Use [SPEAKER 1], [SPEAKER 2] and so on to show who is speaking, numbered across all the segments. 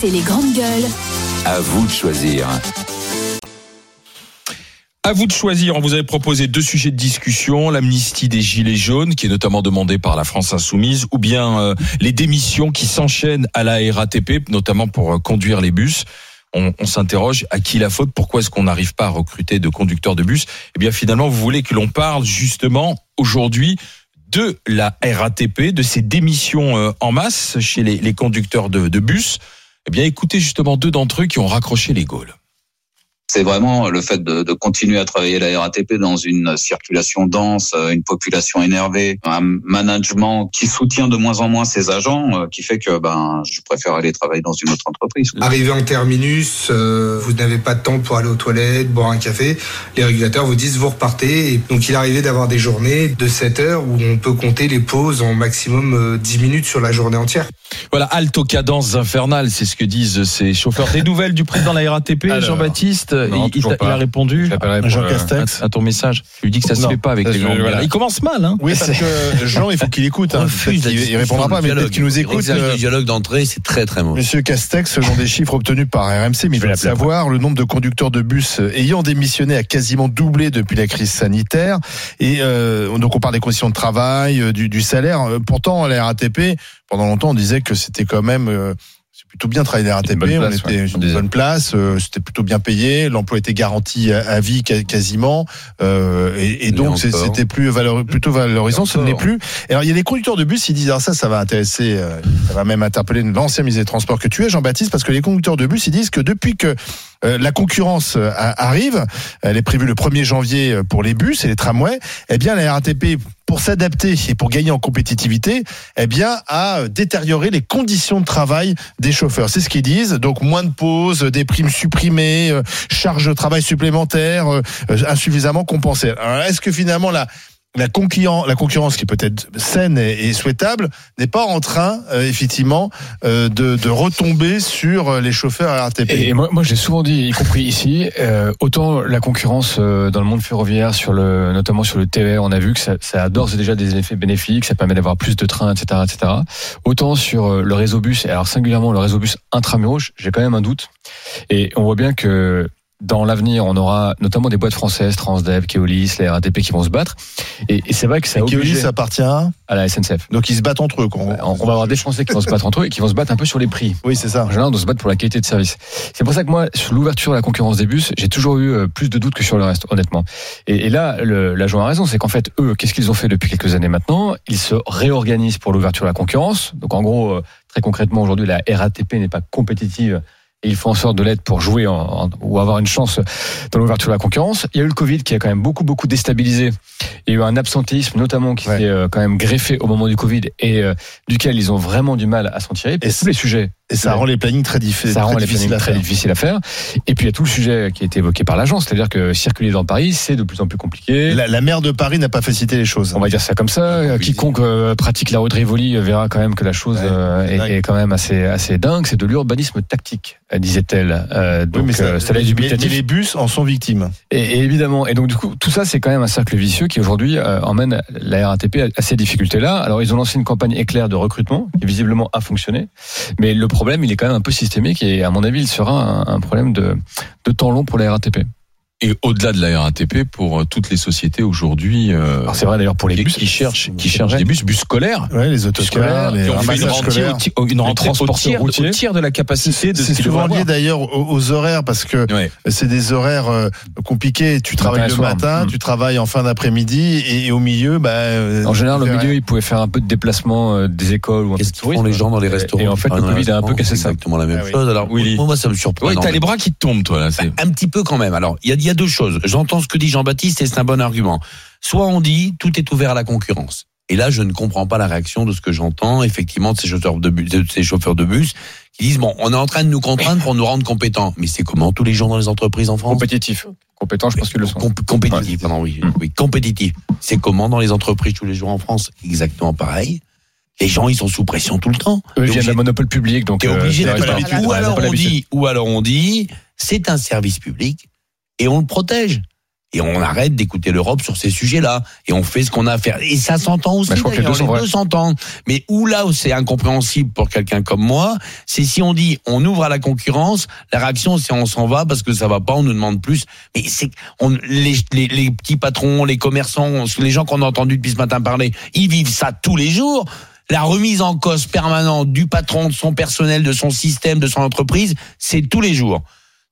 [SPEAKER 1] RMC les grandes gueules.
[SPEAKER 2] À vous de choisir.
[SPEAKER 3] À vous de choisir. On vous avait proposé deux sujets de discussion l'amnistie des gilets jaunes, qui est notamment demandée par la France insoumise, ou bien euh, les démissions qui s'enchaînent à la RATP, notamment pour euh, conduire les bus. On, on s'interroge à qui la faute? Pourquoi est-ce qu'on n'arrive pas à recruter de conducteurs de bus? Eh bien, finalement, vous voulez que l'on parle justement aujourd'hui de la RATP, de ces démissions euh, en masse chez les, les conducteurs de, de bus. Eh bien, écoutez justement deux d'entre eux qui ont raccroché les Gaules.
[SPEAKER 4] C'est vraiment le fait de, de, continuer à travailler la RATP dans une circulation dense, euh, une population énervée, un management qui soutient de moins en moins ses agents, euh, qui fait que ben je préfère aller travailler dans une autre entreprise.
[SPEAKER 5] Arrivé en terminus, euh, vous n'avez pas de temps pour aller aux toilettes, boire un café. Les régulateurs vous disent vous repartez. Et donc il arrivait d'avoir des journées de 7 heures où on peut compter les pauses en maximum 10 minutes sur la journée entière.
[SPEAKER 3] Voilà, alto cadence infernale, c'est ce que disent ces chauffeurs. Des nouvelles du président de la RATP, Jean-Baptiste
[SPEAKER 6] non,
[SPEAKER 3] il, il, il a répondu
[SPEAKER 6] Jean
[SPEAKER 3] à,
[SPEAKER 6] Castex.
[SPEAKER 3] à ton message. Je lui dis que ça se
[SPEAKER 6] Non,
[SPEAKER 3] fait pas avec les gens.
[SPEAKER 6] voilà.
[SPEAKER 3] Il commence mal, hein
[SPEAKER 6] Oui, parce que Jean, il faut qu'il écoute. Hein.
[SPEAKER 7] refuse
[SPEAKER 6] il
[SPEAKER 7] discussion,
[SPEAKER 6] répondra pas,
[SPEAKER 7] le
[SPEAKER 6] mais peut-être qu'il nous
[SPEAKER 7] Il
[SPEAKER 6] écoute.
[SPEAKER 7] refuse
[SPEAKER 6] euh,
[SPEAKER 7] le dialogue d'entrée, c'est très très mauvais.
[SPEAKER 6] Monsieur Castex, selon des chiffres obtenus par RMC, mais il faut savoir, le nombre de conducteurs de bus ayant démissionné a quasiment doublé depuis la crise sanitaire. Et euh, donc on parle des conditions de travail, euh, du, du salaire. Euh, Pourtant, la RATP, pendant longtemps, on disait que c'était quand même... euh, c'est plutôt bien travailler à la RATP,
[SPEAKER 3] place,
[SPEAKER 6] on était
[SPEAKER 3] ouais,
[SPEAKER 6] sur une bonne place, euh, c'était plutôt bien payé, l'emploi était garanti à, à vie quasiment, euh, et, donc c'était plus valeur, plutôt valorisant, ce n'est plus. Et alors il y a des conducteurs de bus, ils disent alors ça, ça va intéresser, euh, ça va même interpeller l'ancien ministre des Transports que tu es, Jean-Baptiste, parce que les conducteurs de bus, ils disent que depuis que euh, la concurrence euh, arrive, elle est prévue le 1er janvier euh, pour les bus et les tramways, eh bien la RATP pour s'adapter et pour gagner en compétitivité, eh bien a euh, détérioré les conditions de travail des chauffeurs. C'est ce qu'ils disent. Donc moins de pauses, des primes supprimées, euh, charges de travail supplémentaires, euh, euh, insuffisamment compensées. Est-ce que finalement la la concurrence, la concurrence qui peut être saine et, souhaitable n'est pas en train euh, effectivement euh, de, retomber sur euh, les chauffeurs RATP.
[SPEAKER 8] Et, moi, j'ai souvent dit, y compris ici, autant la concurrence dans le monde ferroviaire, notamment sur le TER, on a vu que ça, ça a d'ores et déjà des effets bénéfiques, ça permet d'avoir plus de trains, etc., etc. Autant sur le réseau bus, et alors singulièrement le réseau bus intramuros, j'ai quand même un doute. Et on voit bien que dans l'avenir, on aura notamment des boîtes françaises, Transdev, Keolis, les RATP qui vont se battre. Et, et c'est vrai que ça
[SPEAKER 6] Keolis appartient à...
[SPEAKER 8] la SNCF.
[SPEAKER 6] Donc ils se battent entre eux. Quoi.
[SPEAKER 8] On, on va avoir des Français qui vont se battre entre eux et qui vont se battre un peu sur les prix.
[SPEAKER 6] Oui, c'est ça.
[SPEAKER 8] En général, on doit se battre pour la qualité de service. C'est pour ça que moi, sur l'ouverture à la concurrence des bus, j'ai toujours eu euh, plus de doutes que sur le reste, honnêtement. Et, et là, l'agent a raison, c'est qu'en fait, eux, qu'est-ce qu'ils ont fait depuis quelques années maintenant? Ils se réorganisent pour l'ouverture à la concurrence. Donc, en gros, euh, très concrètement, aujourd'hui, la RATP n'est pas compétitive. Et ils font en sorte de l'être pour jouer en- en- ou avoir une chance dans l'ouverture de la concurrence. Il y a eu le Covid qui a quand même beaucoup beaucoup déstabilisé. Il y a eu un absentéisme notamment qui
[SPEAKER 6] Ouais.
[SPEAKER 8] s'est euh, quand même greffé au moment du Covid et euh, duquel ils ont vraiment du mal à s'en tirer. Pour
[SPEAKER 6] Et
[SPEAKER 8] tous les sujets
[SPEAKER 6] Et ça rend les plannings très, diffi-
[SPEAKER 8] ça rend les
[SPEAKER 6] difficiles
[SPEAKER 8] plannings
[SPEAKER 6] à
[SPEAKER 8] très
[SPEAKER 6] faire.
[SPEAKER 8] difficiles à faire. Et puis il y a tout le sujet qui a été évoqué par l'agence, c'est-à-dire que circuler dans Paris, c'est de plus en plus compliqué.
[SPEAKER 6] La, la maire de Paris n'a pas facilité les choses.
[SPEAKER 8] On va dire ça comme ça. Quiconque euh, pratique la de Rivoli verra quand même que la chose
[SPEAKER 6] Ouais,
[SPEAKER 8] euh, est, est quand même assez assez dingue. C'est de l'urbanisme tactique, disait-elle. Euh,
[SPEAKER 6] Oui,
[SPEAKER 8] donc
[SPEAKER 6] mais ça-
[SPEAKER 8] euh, dubitatif.
[SPEAKER 6] mais les bus en sont victimes.
[SPEAKER 8] Et, et évidemment, et donc du coup, tout ça, c'est quand même un cercle vicieux qui aujourd'hui euh, emmène la RATP à, à ces difficultés-là. Alors, ils ont lancé une campagne éclair de recrutement qui visiblement a fonctionné, mais le problème, il est quand même un peu systémique et à mon avis, il sera un, un problème de, de temps long pour la RATP.
[SPEAKER 3] Et au-delà de la RATP, pour euh, toutes les sociétés aujourd'hui euh,
[SPEAKER 8] Alors c'est vrai d'ailleurs pour les
[SPEAKER 3] qui,
[SPEAKER 8] bus
[SPEAKER 3] qui cherchent, qui cherchent des bus, bus scolaires,
[SPEAKER 6] Ouais, les autoscolaires, les
[SPEAKER 3] qui ont fait une rentrée,
[SPEAKER 6] scolaires.
[SPEAKER 3] au, une rentrée au tiers,
[SPEAKER 8] routiers.
[SPEAKER 3] au tiers de la capacité de ce
[SPEAKER 6] C'est
[SPEAKER 3] qu'ils
[SPEAKER 6] souvent lié d'ailleurs aux, aux horaires parce que
[SPEAKER 3] Ouais.
[SPEAKER 6] c'est des horaires euh, compliqués. Tu travailles le
[SPEAKER 8] soir.
[SPEAKER 6] matin,
[SPEAKER 8] Mm.
[SPEAKER 6] tu travailles en fin d'après-midi et, et au milieu, bah. euh,
[SPEAKER 8] En général, au milieu,
[SPEAKER 6] rien.
[SPEAKER 8] ils pouvaient faire un peu de déplacement euh, des écoles ou un peu
[SPEAKER 7] Qu'est-ce qu'ils font les gens dans les restaurants
[SPEAKER 8] Et en fait, le Covid a un peu cassé ça.
[SPEAKER 7] C'est exactement la même
[SPEAKER 6] Ah oui.
[SPEAKER 7] chose. Alors, moi, ça me surprend.
[SPEAKER 3] T'as les bras qui te tombent, toi, là. c'est-
[SPEAKER 7] Un petit peu quand même. Alors, il y a, y a deux choses. J'entends ce que dit Jean-Baptiste et c'est un bon argument. Soit on dit tout est ouvert à la concurrence. Et là, je ne comprends pas la réaction de ce que j'entends, effectivement, de ces chauffeurs de bus, de ces chauffeurs de bus qui disent bon, on est en train de nous contraindre pour nous rendre compétents. Mais c'est comment tous les gens dans les entreprises en France?
[SPEAKER 8] Compétitif. Compétent, je pense qu'ils le sont.
[SPEAKER 7] Comp- compétitif, pardon, oui,
[SPEAKER 8] Mm.
[SPEAKER 7] oui, compétitif. C'est comment dans les entreprises tous les jours en France? Exactement pareil. Les gens, ils sont sous pression tout le temps.
[SPEAKER 8] Eux
[SPEAKER 7] T'es
[SPEAKER 8] viennent
[SPEAKER 7] obligé-
[SPEAKER 8] d'un monopole public, donc
[SPEAKER 7] T'es
[SPEAKER 8] euh,
[SPEAKER 7] obligé
[SPEAKER 8] c'est
[SPEAKER 6] l'habitude.
[SPEAKER 7] Ou alors on dit, ou alors on dit, c'est un service public et on le protège. Et on arrête d'écouter l'Europe sur ces sujets-là. Et on fait ce qu'on a à faire. Et ça s'entend aussi.
[SPEAKER 8] Bah, je crois que les deux sont vrais.
[SPEAKER 7] s'entendent. Mais où là où c'est incompréhensible pour quelqu'un comme moi, c'est si on dit on ouvre à la concurrence, la réaction c'est on s'en va parce que ça va pas, on nous demande plus. Mais c'est on, les, les, les petits patrons, les commerçants, les gens qu'on a entendu depuis ce matin parler, ils vivent ça tous les jours. La remise en cause permanente du patron, de son personnel, de son système, de son entreprise, c'est tous les jours.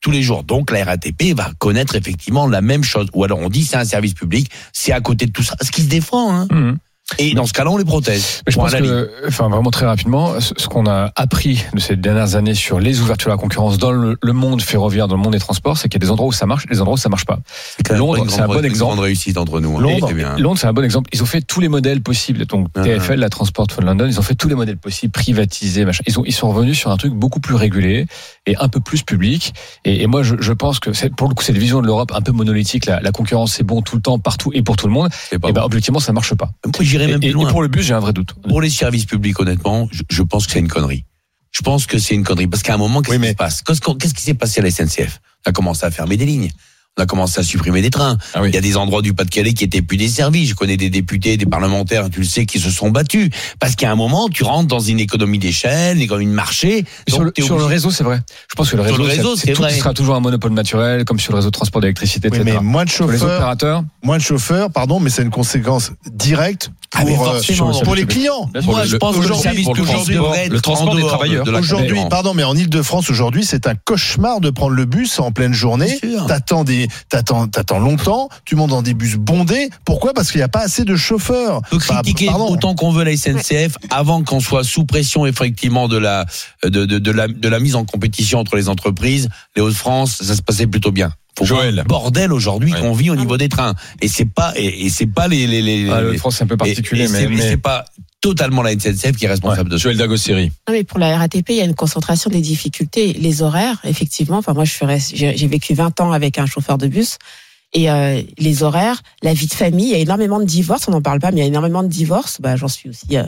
[SPEAKER 7] Tous les jours. Donc la RATP va connaître effectivement la même chose. Ou alors on dit c'est un service public, c'est à côté de tout ça. Ce qui se défend. Hein.
[SPEAKER 8] Mhm.
[SPEAKER 7] Et dans ce cas-là, on les protège.
[SPEAKER 8] Mais je pense que, enfin, vraiment très rapidement, ce ce qu'on a appris de ces dernières années sur les ouvertures à la concurrence dans le, le monde ferroviaire, dans le monde des transports, c'est qu'il y a des endroits où ça marche, et des endroits où ça marche pas. Londres, c'est un bon exemple.
[SPEAKER 7] grande réussite entre nous. hein.
[SPEAKER 8] Londres. Londres, c'est un bon exemple. Ils ont fait tous les modèles possibles. Donc
[SPEAKER 7] Ah,
[SPEAKER 8] TFL, la Transport for London, ils ont fait tous les modèles possibles, privatisés, machin. Ils ont, ils sont revenus sur un truc beaucoup plus régulé et un peu plus public. Et, et moi, je, je pense que pour le coup, cette vision de l'Europe un peu monolithique. La, la concurrence, c'est bon tout le temps, partout et pour tout le monde. Et ben,
[SPEAKER 7] bon.
[SPEAKER 8] objectivement, ça marche pas.
[SPEAKER 7] Même
[SPEAKER 8] Et, pour le bus, j'ai un vrai doute.
[SPEAKER 7] Pour les services publics, honnêtement, je, je pense que c'est une connerie. Je pense que c'est une connerie. Parce qu'à un moment, qu'est-ce
[SPEAKER 6] Oui,
[SPEAKER 7] qui se passe? Qu'est-ce qui s'est passé à la SNCF On a commencé à fermer des lignes. On a commencé à supprimer des trains.
[SPEAKER 3] Ah oui.
[SPEAKER 7] Il y a des endroits du Pas-de-Calais qui étaient plus desservis. Je connais des députés, des parlementaires, tu le sais, qui se sont battus. Parce qu'à un moment, tu rentres dans une économie d'échelle, une économie de marché.
[SPEAKER 8] Sur, le, sur le réseau, c'est vrai. Je pense que le réseau,
[SPEAKER 7] le réseau,
[SPEAKER 8] c'est,
[SPEAKER 7] c'est
[SPEAKER 8] tout
[SPEAKER 7] vrai.
[SPEAKER 8] sera toujours un monopole naturel, comme sur le réseau de transport d'électricité,
[SPEAKER 6] Oui,
[SPEAKER 8] etc.
[SPEAKER 6] mais moins de
[SPEAKER 8] les
[SPEAKER 6] chauffeurs,
[SPEAKER 8] opérateurs,
[SPEAKER 6] moins de chauffeurs, pardon, mais c'est une conséquence directe
[SPEAKER 7] Ah,
[SPEAKER 6] pour, euh, pour les clients.
[SPEAKER 7] Moi,
[SPEAKER 8] le-
[SPEAKER 7] je pense que le
[SPEAKER 6] aujourd'hui,
[SPEAKER 7] service
[SPEAKER 3] pour le le transport des travailleurs.
[SPEAKER 7] de
[SPEAKER 6] Aujourd'hui, pardon, mais en Ile-de-France aujourd'hui, c'est un cauchemar de prendre le bus en pleine journée. T'attends des, t'attends, t'attends longtemps. Tu montes dans des bus bondés. Pourquoi? Parce qu'il n'y a pas assez de chauffeurs.
[SPEAKER 7] On peut
[SPEAKER 6] Bah,
[SPEAKER 7] critiquer
[SPEAKER 6] pardon.
[SPEAKER 7] autant qu'on veut la SNCF avant qu'on soit sous pression effectivement de la de, de, de la de la mise en compétition entre les entreprises. Les Hauts-de-France, ça se passait plutôt bien.
[SPEAKER 3] Joël.
[SPEAKER 7] le bordel aujourd'hui
[SPEAKER 3] Ouais.
[SPEAKER 7] qu'on vit au niveau des trains et c'est pas et, et c'est pas les les les,
[SPEAKER 8] ah, le
[SPEAKER 7] les-
[SPEAKER 8] France, c'est un peu particulier,
[SPEAKER 7] et
[SPEAKER 8] mais, mais-
[SPEAKER 7] c'est pas totalement la SNCF qui est responsable de ça.
[SPEAKER 3] Joël Dagosseri.
[SPEAKER 1] Non, mais pour la RATP, il y a une concentration des difficultés. Les horaires, effectivement. Enfin, moi, je suis j'ai vécu 20 ans avec un chauffeur de bus. Et euh, les horaires, la vie de famille, il y a énormément de divorces. On n'en parle pas, mais il y a énormément de divorces. Bah, j'en suis aussi euh,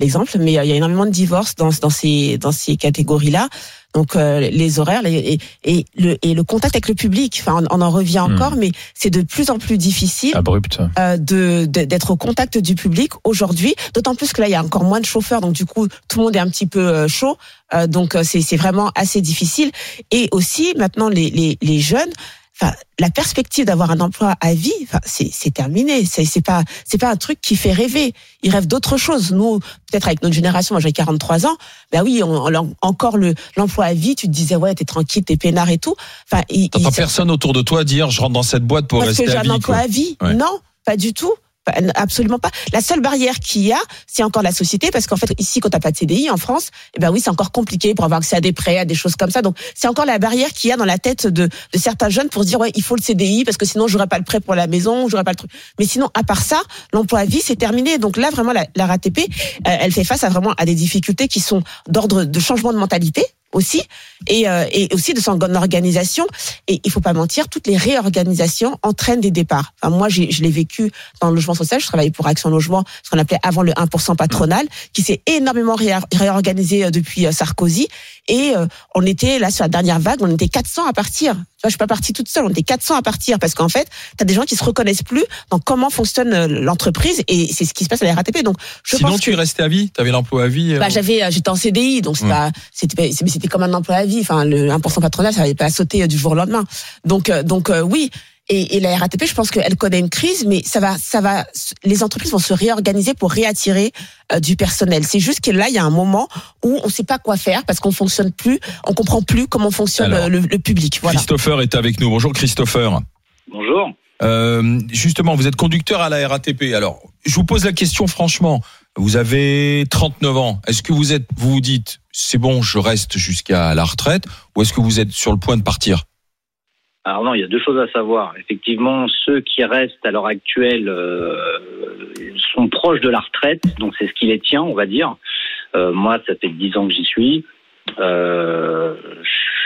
[SPEAKER 1] l'exemple. Mais euh, il y a énormément de divorces dans, dans ces dans ces catégories-là. Donc euh, les horaires les- et, et le et le contact avec le public. Enfin, on, on en revient
[SPEAKER 8] Hmm.
[SPEAKER 1] encore, mais c'est de plus en plus difficile
[SPEAKER 8] abrupt.
[SPEAKER 1] euh, de d'être au contact du public aujourd'hui. D'autant plus que là, il y a encore moins de chauffeurs, donc du coup, tout le monde est un petit peu chaud. Euh, donc c'est c'est vraiment assez difficile. Et aussi maintenant, les les, les jeunes. Enfin, la perspective d'avoir un emploi à vie, enfin, c'est c'est terminé. C'est c'est pas c'est pas un truc qui fait rêver. Ils rêvent d'autre chose. Nous, peut-être avec notre génération, moi j'ai 43 ans. Ben oui, on, on- encore le l'emploi à vie. Tu te disais ouais, t'es tranquille, t'es peinard et tout. Enfin,
[SPEAKER 3] T'entends
[SPEAKER 1] ils-
[SPEAKER 3] personne autour de toi dire je rentre dans cette boîte pour
[SPEAKER 1] parce que
[SPEAKER 3] rester
[SPEAKER 1] j'ai
[SPEAKER 3] à
[SPEAKER 1] un
[SPEAKER 3] vie.
[SPEAKER 1] emploi
[SPEAKER 3] quoi.
[SPEAKER 1] à vie.
[SPEAKER 3] Ouais.
[SPEAKER 1] Non, pas du tout. Absolument pas. La seule barrière qu'il y a, c'est encore la société, parce qu'en fait, ici, quand t'as pas de CDI en France, eh ben oui, c'est encore compliqué pour avoir accès à des prêts, à des choses comme ça. Donc, c'est encore la barrière qu'il y a dans la tête de, de certains jeunes pour se dire, ouais, il faut le CDI, parce que sinon, j'aurai pas le prêt pour la maison, j'aurai pas le truc. Mais sinon, à part ça, l'emploi à vie, c'est terminé. Donc là, vraiment, la, la RATP, euh, elle fait face à vraiment à des difficultés qui sont d'ordre de changement de mentalité aussi et, euh, et aussi de son organisation. Et il faut pas mentir toutes les réorganisations entraînent des départs. Enfin, moi je l'ai vécu dans le logement social. Je travaillais pour Action Logement ce qu'on appelait avant le 1% patronal qui s'est énormément réorganisé euh, depuis euh, Sarkozy et euh, on était là sur la dernière vague on était 400 à partir tu vois, je suis pas partie toute seule on était 400 à partir parce qu'en fait tu as des gens qui se reconnaissent plus dans comment fonctionne euh, l'entreprise et c'est ce qui se passe à la RATP donc je
[SPEAKER 3] Sinon,
[SPEAKER 1] pense
[SPEAKER 3] tu
[SPEAKER 1] que
[SPEAKER 3] es resté à vie T'avais l'emploi à vie euh,
[SPEAKER 1] bah, j'avais, euh, j'étais en CDI, donc c'est pas, c'était, comme un emploi à vie. Enfin, le 1% patronal, ça n'avait pas sauté du jour au lendemain. Donc, euh, donc euh, oui. Et, et la RATP, je pense qu'elle connaît une crise, mais ça va, ça va, les entreprises vont se réorganiser pour réattirer euh, du personnel. C'est juste que là, il y a un moment où on ne sait pas quoi faire parce qu'on fonctionne plus, on comprend plus comment fonctionne
[SPEAKER 3] Alors,
[SPEAKER 1] le, le public. Voilà.
[SPEAKER 3] Christopher est avec nous. Bonjour Christopher.
[SPEAKER 9] Bonjour.
[SPEAKER 3] Euh, justement, vous êtes conducteur à la RATP. Alors, je vous pose la question franchement. Vous avez 39 ans. Est-ce que vous êtes, vous vous dites, c'est bon, je reste jusqu'à la retraite, ou est-ce que vous êtes sur le point de partir?
[SPEAKER 9] Alors non, il y a deux choses à savoir. Effectivement, ceux qui restent à l'heure actuelle euh, sont proches de la retraite, donc c'est ce qui les tient, on va dire. Euh, moi, ça fait dix ans que j'y suis. Euh,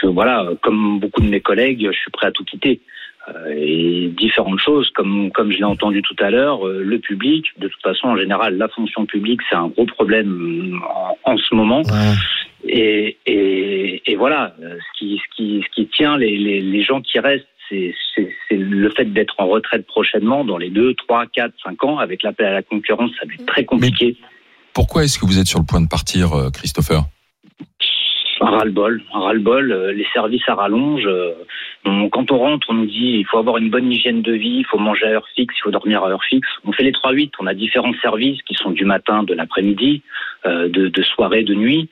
[SPEAKER 9] je, voilà, comme beaucoup de mes collègues, je suis prêt à tout quitter. Euh, et différentes choses, comme comme je l'ai entendu tout à l'heure, euh, le public. De toute façon, en général, la fonction publique, c'est un gros problème en, en ce moment. Et, et, et voilà, ce qui, ce qui, ce qui tient les, les, les gens qui restent, c'est le fait d'être en retraite prochainement, dans les 2, 3, 4, 5 ans, avec l'appel à la concurrence, ça va être très compliqué.
[SPEAKER 3] Pourquoi est-ce que vous êtes sur le point de partir, euh, Christopher?
[SPEAKER 9] Un ras-le-bol, un ras-le-bol. euh, Les services à rallonge. euh, quand on rentre, on nous dit il faut avoir une bonne hygiène de vie, il faut manger à heure fixe, il faut dormir à heure fixe. On fait les 3-8, on a différents services qui sont du matin, de l'après-midi, de, de soirée, de nuit.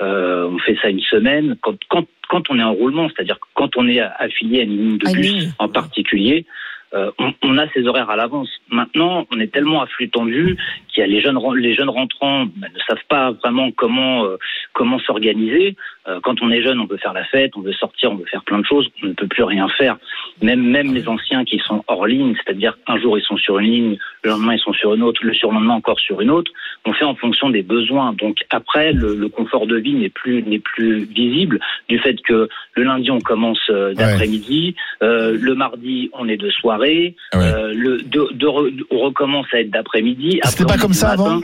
[SPEAKER 9] Euh, on fait ça une semaine. Quand, quand, quand on est en roulement, c'est-à-dire quand on est affilié à une ligne de bus en particulier, euh, on, on a ses horaires à l'avance. Maintenant, on est tellement à flux tendu qu'il y a les jeunes, les jeunes rentrants bah, ne savent pas vraiment comment euh, comment s'organiser. Euh, quand on est jeune, on veut faire la fête, on veut sortir, on veut faire plein de choses. On ne peut plus rien faire. Même même les anciens qui sont hors ligne, c'est-à-dire un jour ils sont sur une ligne, le lendemain ils sont sur une autre, le surlendemain encore sur une autre. On fait en fonction des besoins. Donc après, le, le confort de vie n'est plus n'est plus visible du fait que le lundi on commence euh, d'après-midi, euh, le mardi on est de soirée,
[SPEAKER 3] Ah ouais.
[SPEAKER 9] euh, le de, de re- on recommence à être d'après-midi.
[SPEAKER 6] C'était
[SPEAKER 9] Après,
[SPEAKER 6] pas comme ça
[SPEAKER 9] matin.
[SPEAKER 6] avant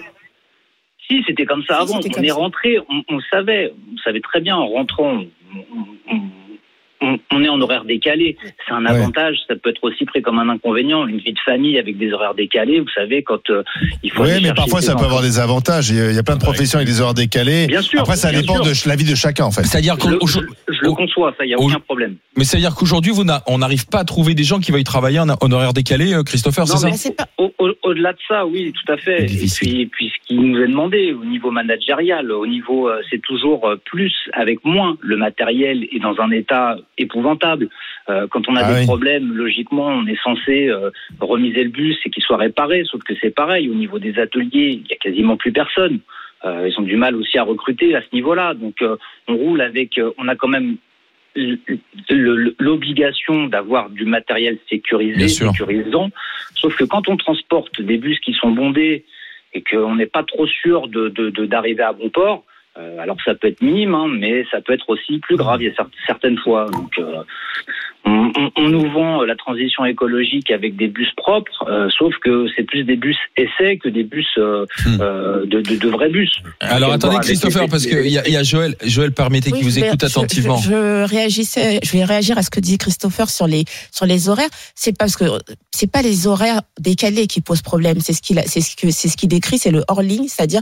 [SPEAKER 9] Si, c'était comme ça
[SPEAKER 1] Si,
[SPEAKER 9] avant.
[SPEAKER 1] c'était
[SPEAKER 9] On
[SPEAKER 1] comme
[SPEAKER 9] est
[SPEAKER 1] ça.
[SPEAKER 9] rentré, on, on savait, on savait très bien en rentrant. on- on- on, on est en horaire décalé. C'est un
[SPEAKER 6] Ouais.
[SPEAKER 9] avantage. Ça peut être aussi pris comme un inconvénient. Une vie de famille avec des horaires décalés, vous savez, quand euh, il faut.
[SPEAKER 6] Oui, mais parfois ça peut avoir des avantages. Il y a- plein de professions avec des heures décalées.
[SPEAKER 9] Bien sûr.
[SPEAKER 6] Après, ça dépend
[SPEAKER 9] sûr.
[SPEAKER 6] de la vie de chacun, en fait.
[SPEAKER 3] C'est-à-dire
[SPEAKER 9] Je, je- je le conçois, ça, il n'y a
[SPEAKER 3] au-
[SPEAKER 9] aucun problème.
[SPEAKER 3] mais c'est-à-dire qu'aujourd'hui, vous n'a- on n'arrive pas à trouver des gens qui veuillent travailler en, en horaire décalé, euh, Christopher, c'est ça
[SPEAKER 9] Au- au- Au-delà de ça, oui, tout à fait. Et puis, puis ce qui nous est demandé au niveau managérial, au niveau, euh, c'est toujours euh, plus avec moins. Le matériel est dans un état épouvantable. Euh, quand on a
[SPEAKER 6] Ah
[SPEAKER 9] des
[SPEAKER 6] oui.
[SPEAKER 9] problèmes, logiquement, on est censé euh, remiser le bus et qu'il soit réparé. Sauf que c'est pareil. Au niveau des ateliers, il y a quasiment plus personne. Euh, ils ont du mal aussi à recruter à ce niveau-là. Donc, on roule avec. on a quand même l'obligation d'avoir du matériel sécurisé, sécurisant. Sauf que quand on transporte des bus qui sont bondés et qu'on n'est pas trop sûr de de- de- d'arriver à bon port, euh, alors ça peut être minime, hein, mais ça peut être aussi plus grave. Il y a cer- certaines fois. Donc, euh, on, on- on nous vend euh, la transition écologique avec des bus propres, euh, sauf que c'est plus des bus essais que des bus euh,
[SPEAKER 3] Hmm.
[SPEAKER 9] euh, de, de, de vrais bus.
[SPEAKER 3] Alors attendez, Christopher, parce qu'il y y a Joël. Joël, permettez
[SPEAKER 1] Oui,
[SPEAKER 3] qu'il vous écoute
[SPEAKER 1] je-
[SPEAKER 3] attentivement.
[SPEAKER 1] Je, je réagissais, je vais réagir à ce que dit Christopher sur les sur les horaires. C'est parce que c'est pas les horaires décalés qui posent problème. C'est ce qu'il a- c'est ce que c'est ce qu'il décrit, c'est le hors ligne, c'est-à-dire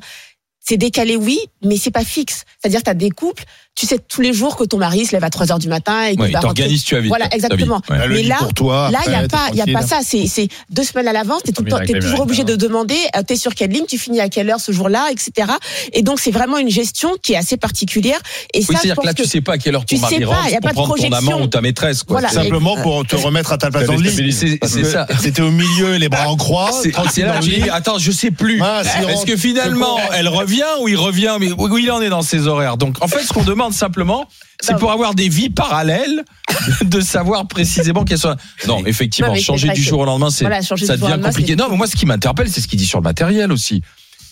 [SPEAKER 1] c'est décalé oui, mais c'est pas fixe. C'est-à-dire tu as des couples, tu sais tous les jours que ton mari se lève à 3 heures du matin et qu'il
[SPEAKER 3] Ouais,
[SPEAKER 1] va
[SPEAKER 3] t'organises, tu as vite.
[SPEAKER 1] Voilà, exactement.
[SPEAKER 3] Ouais.
[SPEAKER 1] Mais là-
[SPEAKER 6] pour toi.
[SPEAKER 1] Là, il n'y a pas, il y a pas ça. C'est, c'est deux semaines à l'avance. T'es tout le temps, t'es toujours obligé de demander, euh, t'es sur quelle ligne, tu finis à quelle heure ce jour-là, etc. Et donc, c'est vraiment une gestion qui est assez particulière. Et
[SPEAKER 3] Oui,
[SPEAKER 1] ça,
[SPEAKER 3] c'est-à-dire que là, tu sais pas à quelle heure ton
[SPEAKER 1] tu sais
[SPEAKER 3] mari
[SPEAKER 1] pas,
[SPEAKER 3] rentre
[SPEAKER 1] y a
[SPEAKER 3] pour
[SPEAKER 1] pas de
[SPEAKER 3] prendre ton
[SPEAKER 1] projection.
[SPEAKER 3] amant ou ta maîtresse. Quoi.
[SPEAKER 1] Voilà.
[SPEAKER 6] Simplement pour te remettre à ta place dans le lit.
[SPEAKER 3] C'est ça.
[SPEAKER 6] C'était au milieu, les bras en croix.
[SPEAKER 3] C'est là attends, je sais plus.
[SPEAKER 6] Ah,
[SPEAKER 3] Est-ce que finalement, elle revient ou il revient Mais où il en est dans ses horaires Donc, en fait, ce qu'on demande simplement, c'est pour avoir des vies parallèles, de savoir précisément qu'elles sont. Non, effectivement,
[SPEAKER 1] Non,
[SPEAKER 3] changer du jour au lendemain, c'est
[SPEAKER 1] Voilà,
[SPEAKER 3] ça devient
[SPEAKER 1] lendemain,
[SPEAKER 3] compliqué. Non, mais moi, ce qui m'interpelle, c'est ce qu'il dit sur le matériel aussi.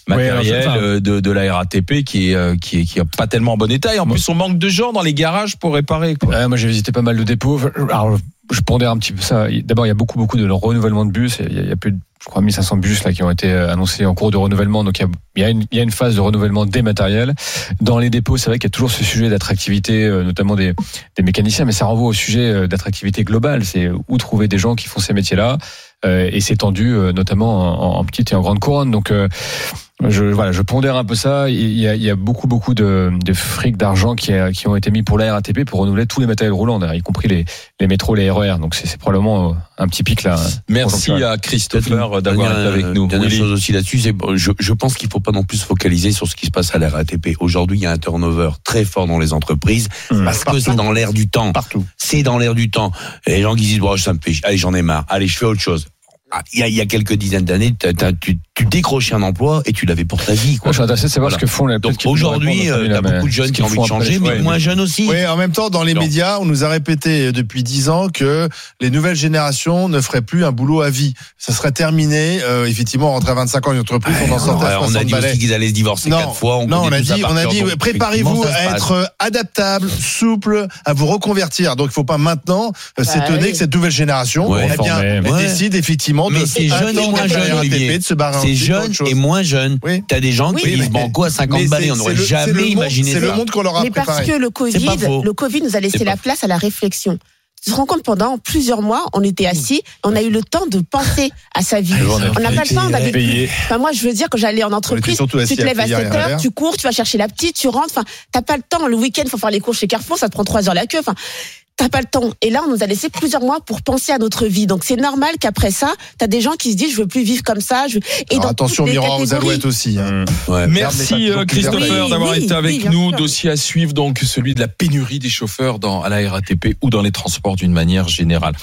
[SPEAKER 3] Matériel euh, de, de la RATP qui est, euh, qui est qui est pas tellement en bon état et en plus on manque de gens dans les garages pour réparer quoi.
[SPEAKER 8] Ouais, moi, j'ai visité pas mal de dépôts. Alors, je pondère un petit peu ça. D'abord, il y a beaucoup, beaucoup de renouvellement de bus. Il y a, il y a plus de, je crois, 1500 bus là qui ont été euh, annoncés en cours de renouvellement. Donc, il y a, il y a une, phase de renouvellement des matériels. Dans les dépôts, c'est vrai qu'il y a toujours ce sujet d'attractivité, euh, notamment des, des mécaniciens, mais ça renvoie au sujet euh, d'attractivité globale. C'est où trouver des gens qui font ces métiers-là. Euh, et c'est notamment en, en petite et en grande couronne. Donc, euh, je, voilà, je pondère un peu ça. Il y a, il y a beaucoup, beaucoup de, de fric, d'argent qui, a- qui ont été mis pour la RATP pour renouveler tous les matériels roulants, d'ailleurs, y compris les, les métros, les RER. Donc c'est c'est probablement euh, un petit pic là.
[SPEAKER 3] Merci à Christopher d'avoir été avec nous.
[SPEAKER 7] Dernière
[SPEAKER 3] Willy.
[SPEAKER 7] chose aussi là-dessus, c'est bon, je, je pense qu'il faut pas non plus se focaliser sur ce qui se passe à la RATP. Aujourd'hui, il y a un turnover très fort dans les entreprises
[SPEAKER 8] Mmh.
[SPEAKER 7] parce que c'est dans l'air du temps.
[SPEAKER 6] Partout.
[SPEAKER 7] C'est dans l'air du temps. Et les gens qui disent bon, ça me fait, allez, j'en ai marre. Allez, je fais autre chose. Ah, Il y a, il y a quelques dizaines d'années, tu, tu décrochais un emploi et tu l'avais pour ta vie.
[SPEAKER 8] Moi,
[SPEAKER 7] Quoi.
[SPEAKER 8] je suis intéressé de savoir
[SPEAKER 7] Voilà.
[SPEAKER 8] ce que font les
[SPEAKER 7] Donc aujourd'hui, euh, t'as beaucoup de jeunes qui ont envie de changer, mais moins jeunes aussi.
[SPEAKER 6] Oui, en même temps, dans les
[SPEAKER 7] Non.
[SPEAKER 6] médias, on nous a répété depuis dix ans que les nouvelles générations ne feraient plus un boulot à vie. Ça serait terminé. Euh, effectivement, on rentrait à 25 ans une entreprise, on en sortait à
[SPEAKER 7] Ouais, on a
[SPEAKER 6] 60
[SPEAKER 7] dit
[SPEAKER 6] balais.
[SPEAKER 7] aussi qu'ils allaient se divorcer
[SPEAKER 6] Non,
[SPEAKER 7] quatre fois. On
[SPEAKER 6] non, on a dit, on a dit, préparez-vous à être adaptable, souple, à vous reconvertir. Donc, il faut pas maintenant euh, s'étonner
[SPEAKER 1] oui.
[SPEAKER 6] que cette nouvelle génération,
[SPEAKER 7] Ouais,
[SPEAKER 6] eh bien,
[SPEAKER 8] formée.
[SPEAKER 6] elle
[SPEAKER 7] Ouais.
[SPEAKER 6] décide effectivement
[SPEAKER 7] Mais
[SPEAKER 6] de
[SPEAKER 7] c'est jeune et
[SPEAKER 6] attendre
[SPEAKER 7] moins
[SPEAKER 6] la
[SPEAKER 7] jeune,
[SPEAKER 6] RATP,
[SPEAKER 7] Olivier.
[SPEAKER 6] de se barrer
[SPEAKER 7] C'est
[SPEAKER 6] ensuite pour
[SPEAKER 7] jeune
[SPEAKER 6] autre chose.
[SPEAKER 7] et moins jeune.
[SPEAKER 6] Oui.
[SPEAKER 7] T'as des gens
[SPEAKER 1] Oui,
[SPEAKER 7] qui disent banco à 50
[SPEAKER 6] Mais
[SPEAKER 7] balais,
[SPEAKER 6] c'est-
[SPEAKER 7] on n'aurait jamais
[SPEAKER 6] le
[SPEAKER 7] imaginé
[SPEAKER 6] C'est le
[SPEAKER 7] ça.
[SPEAKER 6] monde qu'on leur a
[SPEAKER 1] Mais parce que le Covid, le Covid nous a laissé la place à la réflexion. tu te rends compte pendant plusieurs mois, on était assis, on a eu le temps de penser à sa vie.
[SPEAKER 6] on a
[SPEAKER 1] On n'a pas le temps d'aller. Enfin, moi, je veux dire, quand j'allais en entreprise, tu te lèves à
[SPEAKER 6] payer
[SPEAKER 1] 7
[SPEAKER 6] derrière.
[SPEAKER 1] heures, tu cours, tu vas chercher la petite, tu rentres. Enfin, t'as pas le temps. Le week-end, faut faire les cours chez Carrefour, ça te prend 3 heures la queue. Enfin, t'as pas le temps. Et là, on nous a laissé plusieurs mois pour penser à notre vie. Donc, c'est normal qu'après ça, t'as des gens qui se disent, je veux plus vivre comme ça. Je... Et
[SPEAKER 6] Alors
[SPEAKER 1] dans
[SPEAKER 6] attention, miroir aux alouettes aussi. hein.
[SPEAKER 7] Ouais.
[SPEAKER 3] Merci euh, Christopher
[SPEAKER 1] Oui,
[SPEAKER 3] d'avoir
[SPEAKER 1] oui,
[SPEAKER 3] été avec
[SPEAKER 1] oui,
[SPEAKER 3] nous.
[SPEAKER 1] sûr.
[SPEAKER 3] Dossier à suivre donc celui de la pénurie des chauffeurs dans à la RATP ou dans les transports d'une manière générale.